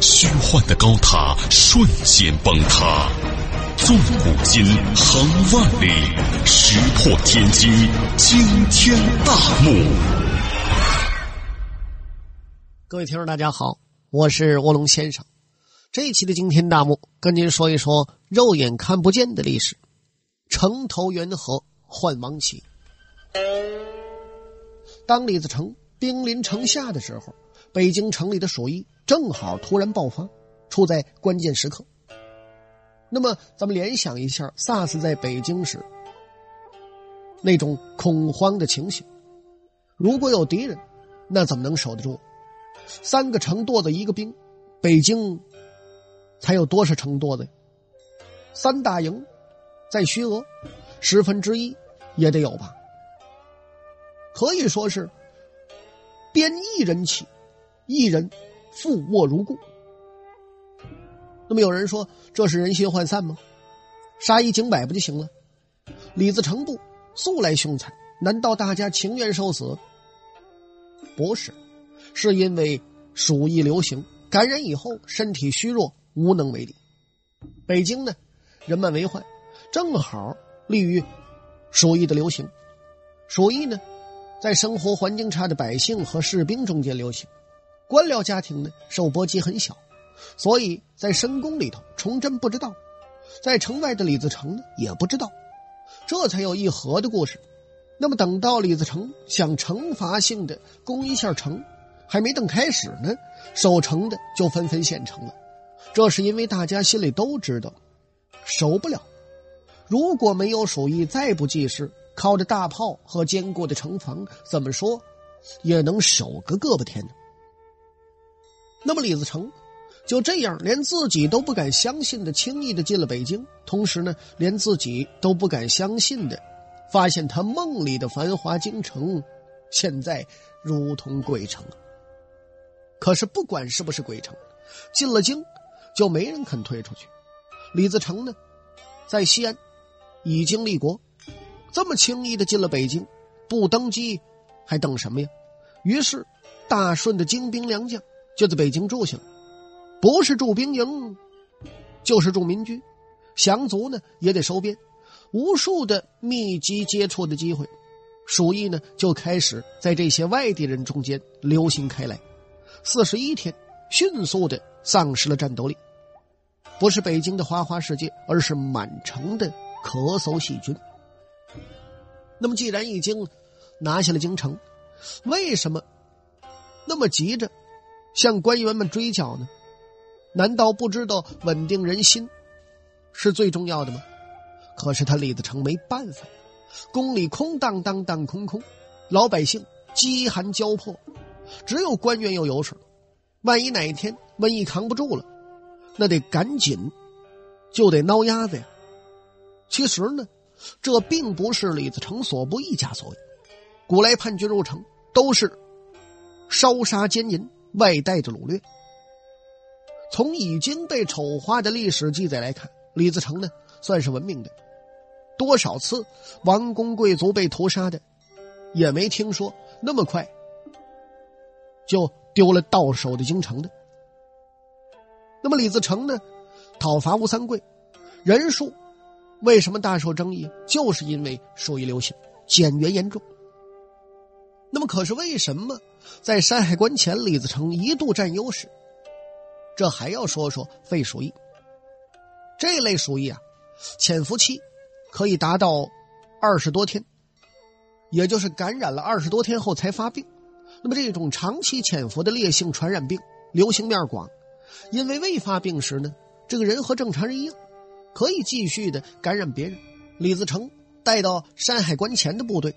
虚幻的高塔瞬间崩塌，纵古今，横万里，石破天惊，惊天大幕。各位听众，大家好，我是卧龙先生。这一期的惊天大幕，跟您说一说肉眼看不见的历史——城头元和换王旗。当李自成兵临城下的时候，北京城里的鼠疫。正好突然爆发，处在关键时刻。那么，咱们联想一下 SARS 在北京时那种恐慌的情形。如果有敌人，那怎么能守得住？三个城垛子一个兵，北京才有多少城垛子？三大营在徐俄，十分之一也得有吧？可以说是边一人起，一人。负卧如故。那么有人说这是人心涣散吗？杀一儆百不就行了？李自成部素来凶残，难道大家情愿受死？不是，是因为鼠疫流行，感染以后身体虚弱，无能为力。北京呢，人满为患，正好利于鼠疫的流行。鼠疫呢，在生活环境差的百姓和士兵中间流行。官僚家庭呢，受波及很小，所以在深宫里头，崇祯不知道；在城外的李自成呢，也不知道，这才有议和的故事。那么，等到李自成想惩罚性的攻一下城，还没等开始呢，守城的就纷纷献城了。这是因为大家心里都知道，守不了。如果没有鼠疫，再不济事，靠着大炮和坚固的城防，怎么说也能守个个把天呢。那么李自成就这样连自己都不敢相信的轻易的进了北京，同时呢，连自己都不敢相信的发现他梦里的繁华京城，现在如同鬼城。可是不管是不是鬼城，进了京就没人肯退出去。李自成呢，在西安已经立国，这么轻易的进了北京，不登基还等什么呀？于是大顺的精兵良将。就在北京住下了，不是住兵营，就是住民居。降卒呢也得收编，无数的密集接触的机会，鼠疫呢就开始在这些外地人中间流行开来。四十一天，迅速的丧失了战斗力。不是北京的花花世界，而是满城的咳嗽细菌。那么，既然已经拿下了京城，为什么那么急着？向官员们追缴呢？难道不知道稳定人心是最重要的吗？可是他李自成没办法，宫里空荡荡荡空空，老百姓饥寒交迫，只有官员有油水。万一哪一天瘟疫扛不住了，那得赶紧就得挠鸭子呀。其实呢，这并不是李自成所不一家所为，古来叛军入城都是烧杀奸淫。外带着掳掠。从已经被丑化的历史记载来看，李自成呢算是文明的。多少次王公贵族被屠杀的，也没听说那么快就丢了到手的京城的。那么李自成呢，讨伐吴三桂，人数为什么大受争议？就是因为属于流行，减员严重。那么，可是为什么在山海关前，李自成一度占优势？这还要说说肺鼠疫。这类鼠疫啊，潜伏期可以达到二十多天，也就是感染了二十多天后才发病。那么，这种长期潜伏的烈性传染病，流行面广，因为未发病时呢，这个人和正常人一样，可以继续的感染别人。李自成带到山海关前的部队。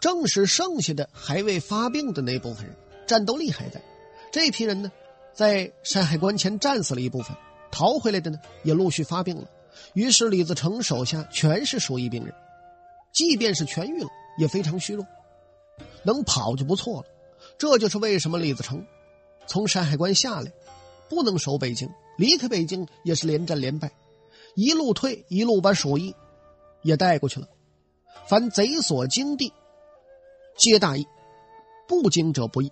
正是剩下的还未发病的那部分人，战斗力还在。这批人呢，在山海关前战死了一部分，逃回来的呢也陆续发病了。于是李自成手下全是鼠疫病人，即便是痊愈了，也非常虚弱，能跑就不错了。这就是为什么李自成从山海关下来，不能守北京，离开北京也是连战连败，一路退，一路把鼠疫也带过去了。凡贼所经地，皆大义，不经者不义。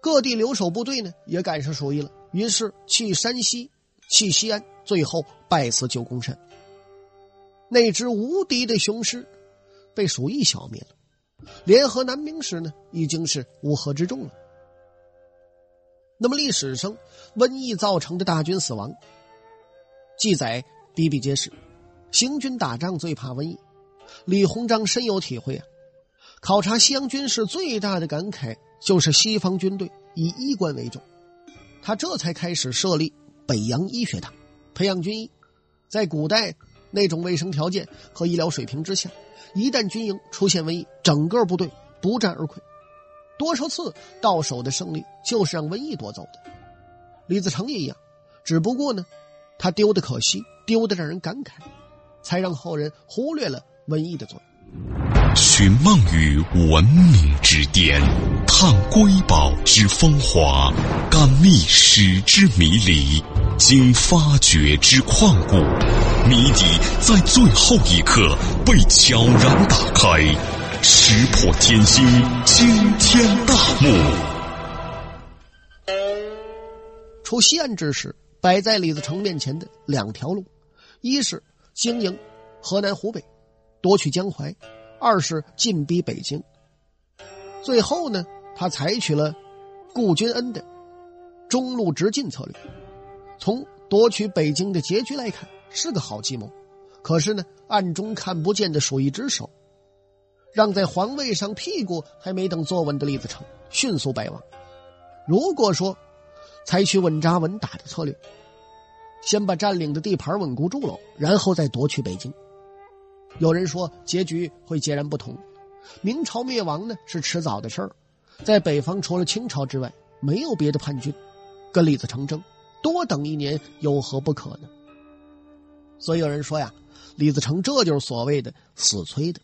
各地留守部队呢，也赶上鼠疫了，于是弃山西，弃西安，最后败死九宫山。那只无敌的雄狮，被鼠疫消灭了。联合南明时呢，已经是乌合之众了。那么历史上瘟疫造成的大军死亡，记载比比皆是。行军打仗最怕瘟疫，李鸿章深有体会啊。考察西洋军事最大的感慨就是西方军队以医官为重，他这才开始设立北洋医学堂，培养军医。在古代那种卫生条件和医疗水平之下，一旦军营出现瘟疫，整个部队不战而溃。多少次到手的胜利就是让瘟疫夺走的。李自成也一样，只不过呢，他丢的可惜，丢的让人感慨，才让后人忽略了瘟疫的作用。寻梦于文明之巅，探瑰宝之风华，感历史之迷离，经发掘之旷古，谜底在最后一刻被悄然打开，石破天惊，惊天大幕。出西安之时，摆在李自成面前的两条路，一是经营河南、湖北，夺取江淮。二是进逼北京，最后呢，他采取了顾君恩的中路直进策略。从夺取北京的结局来看，是个好计谋。可是呢，暗中看不见的鼠疫之手，让在皇位上屁股还没等坐稳的李自成迅速败亡。如果说采取稳扎稳打的策略，先把占领的地盘稳固住了，然后再夺取北京。有人说结局会截然不同，明朝灭亡呢是迟早的事儿，在北方除了清朝之外，没有别的叛军跟李自成争，多等一年有何不可呢？所以有人说呀，李自成这就是所谓的死催的。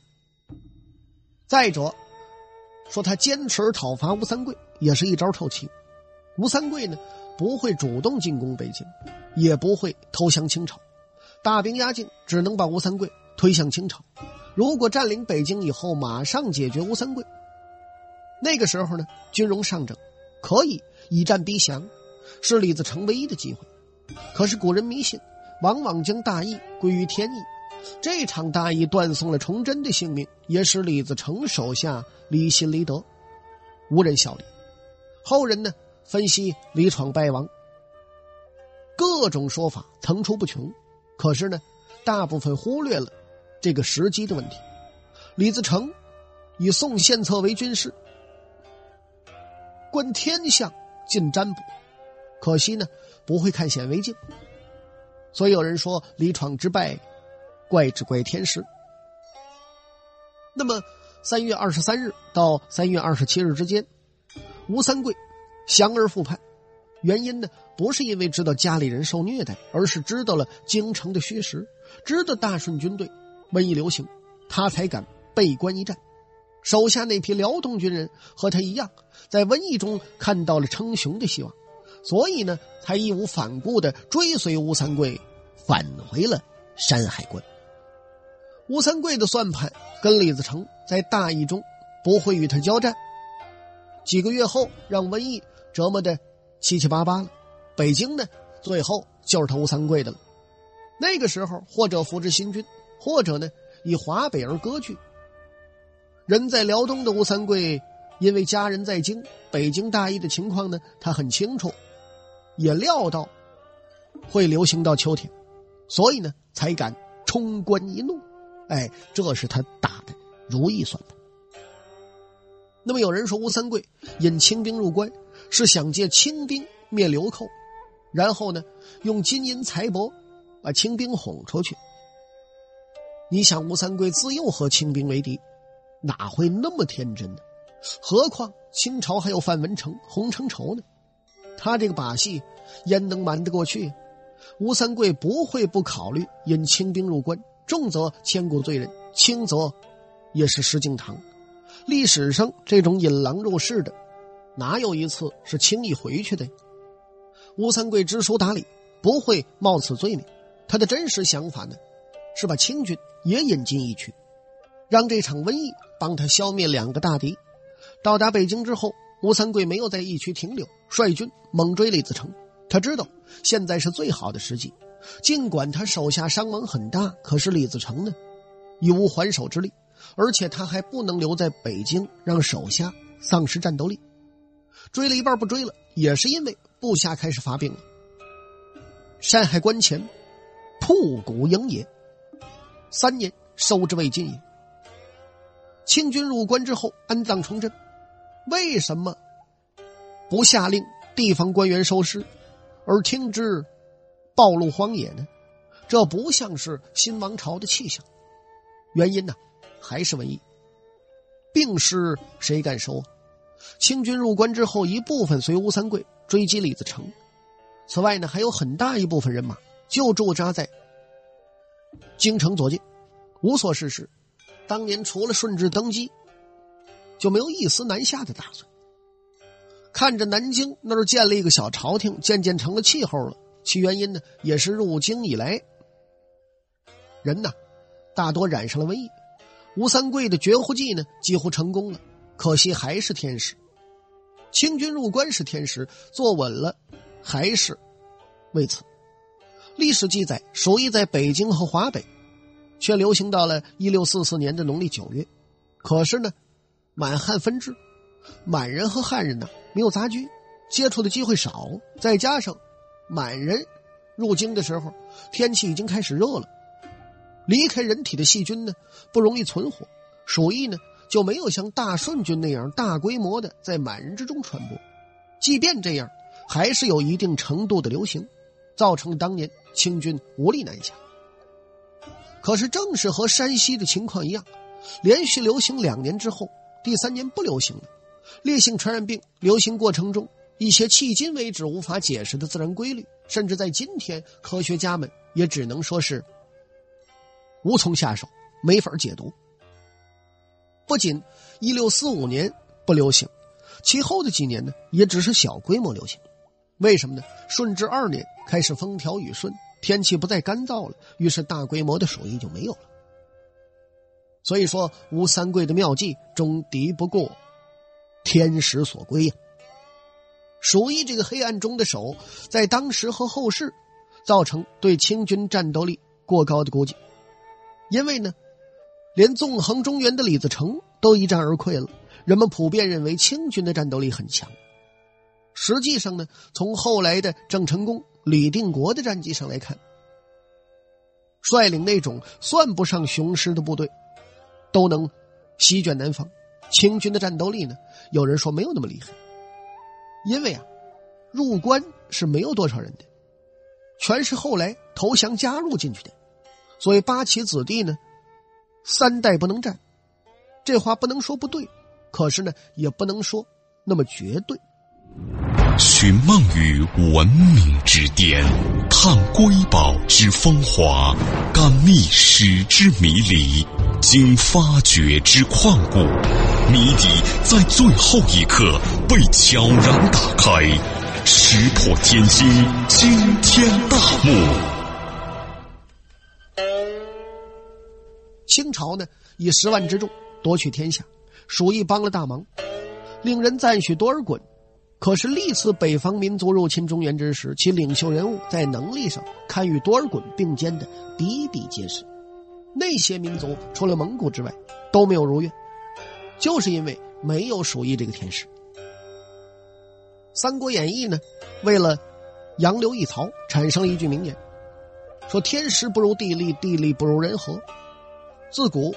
再者，说他坚持讨伐吴三桂也是一招臭棋，吴三桂呢不会主动进攻北京，也不会投降清朝，大兵压境，只能把吴三桂。推向清朝，如果占领北京以后马上解决吴三桂，那个时候呢，军容上整，可以以战逼降，是李自成唯一的机会。可是古人迷信，往往将大义归于天意，这场大义断送了崇祯的性命，也使李自成手下离心离德，无人效力。后人呢分析李闯败亡，各种说法层出不穷，可是呢，大部分忽略了。这个时机的问题，李自成以宋献策为军师，观天象，进占卜，可惜呢不会看显微镜，所以有人说李闯之败，怪只怪天时。那么三月二十三日到三月二十七日之间，吴三桂降而复叛，原因呢不是因为知道家里人受虐待，而是知道了京城的虚实，知道大顺军队。瘟疫流行，他才敢背关一战。手下那批辽东军人和他一样，在瘟疫中看到了称雄的希望，所以呢，才义无反顾的追随吴三桂返回了山海关。吴三桂的算盘跟李自成在大义中不会与他交战，几个月后让瘟疫折磨的七七八八了。北京呢，最后就是他吴三桂的了。那个时候，或者扶植新军。或者呢，以华北而割据。人在辽东的吴三桂，因为家人在京，北京大疫的情况呢，他很清楚，也料到会流行到秋天，所以呢，才敢冲关一怒。哎，这是他打的如意算盘。那么有人说，吴三桂引清兵入关，是想借清兵灭流寇，然后呢，用金银财帛把清兵哄出去。你想吴三桂自幼和清兵为敌，哪会那么天真呢？何况清朝还有范文成、洪承畴呢？他这个把戏，焉能瞒得过去？吴三桂不会不考虑，引清兵入关，重则千古罪人，轻则也是石敬瑭。历史上这种引狼入室的，哪有一次是轻易回去的？吴三桂知书达理，不会冒此罪名。他的真实想法呢，是把清军也引进一区，让这场瘟疫帮他消灭两个大敌。到达北京之后，吴三桂没有在义区停留，率军猛追李自成。他知道现在是最好的时机，尽管他手下伤亡很大，可是李自成呢，已无还手之力，而且他还不能留在北京，让手下丧失战斗力。追了一半不追了，也是因为部下开始发病了。山海关前，瀑谷营野，三年收之未尽也。清军入关之后安葬崇祯，为什么不下令地方官员收尸？而听之，暴露荒野呢？这不像是新王朝的气象。原因呢，还是瘟疫。病尸谁敢收？啊清军入关之后，一部分随吴三桂追击李自成。此外呢，还有很大一部分人马就驻扎在京城左近，无所事事。当年除了顺治登基，就没有一丝南下的打算。看着南京那儿建了一个小朝廷，渐渐成了气候了。其原因呢，也是入京以来，人呐，大多染上了瘟疫。吴三桂的绝户计呢，几乎成功了。可惜还是天时，清军入关是天时，坐稳了，还是为此。历史记载，鼠疫在北京和华北，却流行到了一六四四年的农历九月。可是呢，满汉分治，满人和汉人呢。没有杂居，接触的机会少，再加上满人入京的时候，天气已经开始热了，离开人体的细菌呢不容易存活，鼠疫呢就没有像大顺军那样大规模的在满人之中传播。即便这样，还是有一定程度的流行，造成当年清军无力南下。可是正是和山西的情况一样，连续流行两年之后，第三年不流行了。烈性传染病流行过程中，一些迄今为止无法解释的自然规律，甚至在今天，科学家们也只能说是无从下手，没法解读。不仅一六四五年不流行，其后的几年呢，也只是小规模流行。为什么呢？顺治二年开始风调雨顺，天气不再干燥了，于是大规模的鼠疫就没有了。所以说，吴三桂的妙计终敌不过。天时所归呀！鼠疫这个黑暗中的手，在当时和后世，造成对清军战斗力过高的估计。因为呢，连纵横中原的李自成都一战而溃了，人们普遍认为清军的战斗力很强。实际上呢，从后来的郑成功、李定国的战绩上来看，率领那种算不上雄狮的部队，都能席卷南方。清军的战斗力呢？有人说没有那么厉害，因为啊，入关是没有多少人的，全是后来投降加入进去的。所以八旗子弟呢，三代不能战，这话不能说不对，可是呢，也不能说那么绝对。寻梦于文明之巅，探瑰宝之风华，感历史之迷离。经发掘之旷古，谜底在最后一刻被悄然打开，石破天惊，惊天大幕。清朝呢，以十万之众夺取天下，鼠疫帮了大忙，令人赞许多尔衮。可是历次北方民族入侵中原之时，其领袖人物在能力上堪与多尔衮并肩的比比皆是。那些民族除了蒙古之外都没有如愿，就是因为没有鼠疫这个天时。《三国演义》呢，为了杨刘一曹，产生了一句名言，说：“天时不如地利，地利不如人和。”自古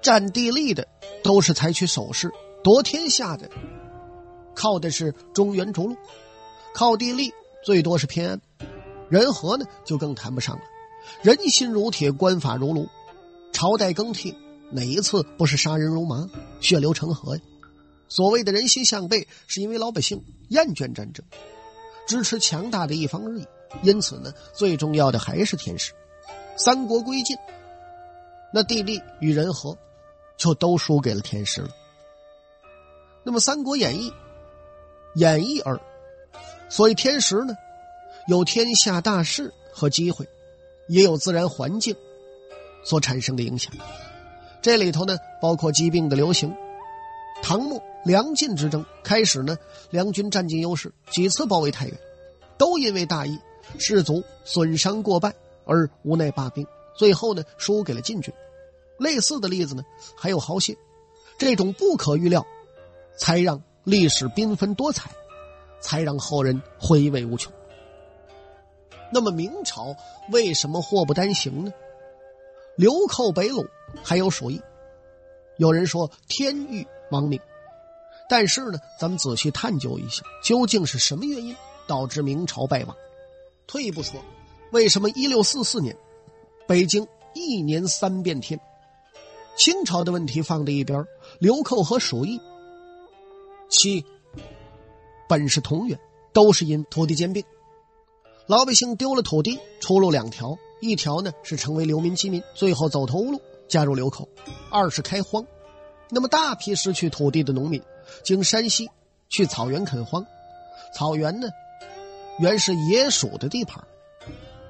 占地利的都是采取守势，夺天下的靠的是中原逐鹿，靠地利最多是偏安，人和呢就更谈不上了。人心如铁，官法如炉，朝代更替，哪一次不是杀人如麻、血流成河呀？所谓的人心向背，是因为老百姓厌倦战争，支持强大的一方而已。因此呢，最重要的还是天时。三国归晋，那地利与人和，就都输给了天时了。那么《三国演义》，演绎而，所以天时呢，有天下大势和机会，也有自然环境所产生的影响。这里头呢，包括疾病的流行。唐末梁晋之争开始呢，梁军占尽优势，几次包围太原，都因为大意，士卒损伤过半而无奈罢兵，最后呢，输给了晋军。类似的例子呢，还有好些。这种不可预料。才让历史缤纷多彩，才让后人回味无穷。那么明朝为什么祸不单行呢？流寇北虏，还有鼠疫。有人说天欲亡命，但是呢，咱们仔细探究一下，究竟是什么原因导致明朝败亡？退一步说，为什么一六四四年北京一年三变天？清朝的问题放在一边，流寇和鼠疫。七本是同源，都是因土地兼并，老百姓丢了土地，出路两条：一条呢是成为流民饥民，最后走投无路加入流寇；二是开荒。那么大批失去土地的农民，经山西去草原垦荒，草原呢原是野鼠的地盘，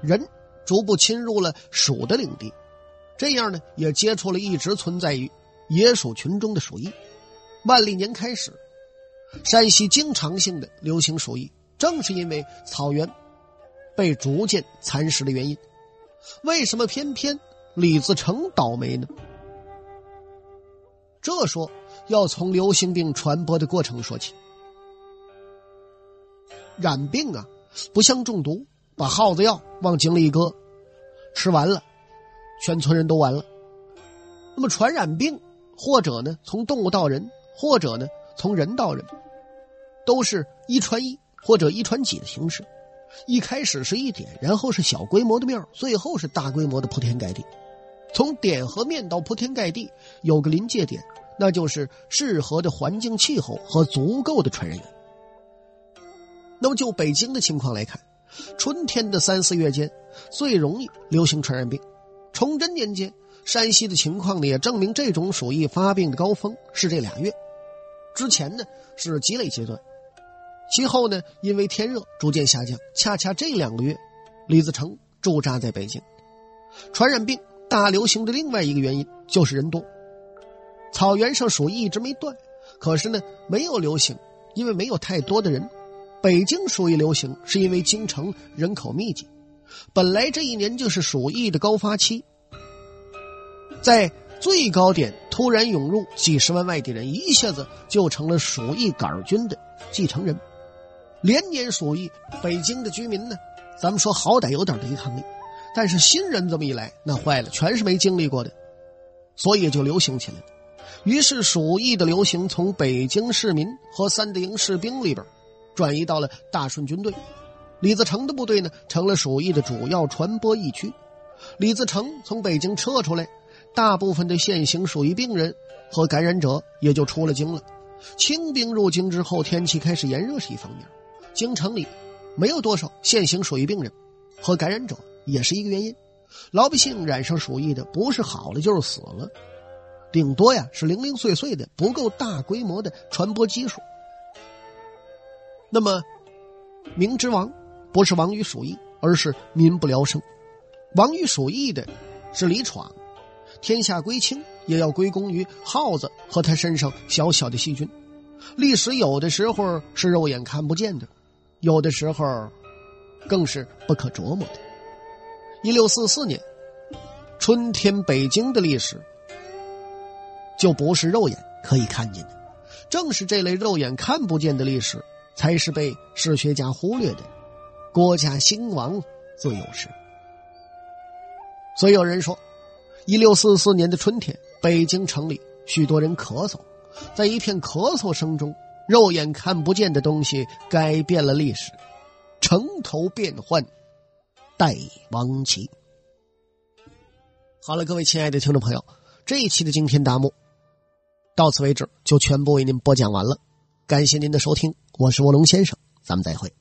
人逐步侵入了鼠的领地，这样呢也接触了一直存在于野鼠群中的鼠疫。万历年开始。山西经常性的流行鼠疫，正是因为草原被逐渐蚕食的原因。为什么偏偏李自成倒霉呢？这说要从流行病传播的过程说起。染病啊，不像中毒，把耗子药往井里一搁，吃完了，全村人都完了。那么传染病，或者呢从动物到人，或者呢从人到人。都是一传一或者一传几的形式，一开始是一点，然后是小规模的面最后是大规模的铺天盖地。从点和面到铺天盖地，有个临界点，那就是适合的环境气候和足够的传染源。那么就北京的情况来看，春天的三四月间最容易流行传染病。崇祯年间，山西的情况呢也证明这种鼠疫发病的高峰是这俩月，之前呢是积累阶段。其后呢，因为天热逐渐下降，恰恰这两个月，李自成驻扎在北京。传染病大流行的另外一个原因就是人多。草原上鼠疫一直没断，可是呢没有流行，因为没有太多的人。北京鼠疫流行是因为京城人口密集，本来这一年就是鼠疫的高发期，在最高点突然涌入几十万外地人，一下子就成了鼠疫杆菌的继承人。连年鼠疫，北京的居民呢，咱们说好歹有点抵抗力，但是新人这么一来，那坏了，全是没经历过的，所以就流行起来了。于是鼠疫的流行从北京市民和三德营士兵里边，转移到了大顺军队。李自成的部队呢，成了鼠疫的主要传播疫区。李自成从北京撤出来，大部分的现行鼠疫病人和感染者也就出了京了。清兵入京之后，天气开始炎热是一方面。京城里没有多少现行鼠疫病人和感染者，也是一个原因。老百姓染上鼠疫的，不是好了就是死了，顶多呀是零零碎碎的，不够大规模的传播基数。那么，明之亡不是亡于鼠疫，而是民不聊生。亡于鼠疫的是李闯，天下归清也要归功于耗子和他身上小小的细菌。历史有的时候是肉眼看不见的。有的时候，更是不可琢磨的。一六四四年，春天北京的历史，就不是肉眼可以看见的。正是这类肉眼看不见的历史，才是被史学家忽略的国家兴亡最有时。所以有人说，一六四四年的春天，北京城里许多人咳嗽，在一片咳嗽声中。肉眼看不见的东西改变了历史，城头变幻，待亡期。好了，各位亲爱的听众朋友，这一期的惊天大幕到此为止，就全部为您播讲完了。感谢您的收听，我是卧龙先生，咱们再会。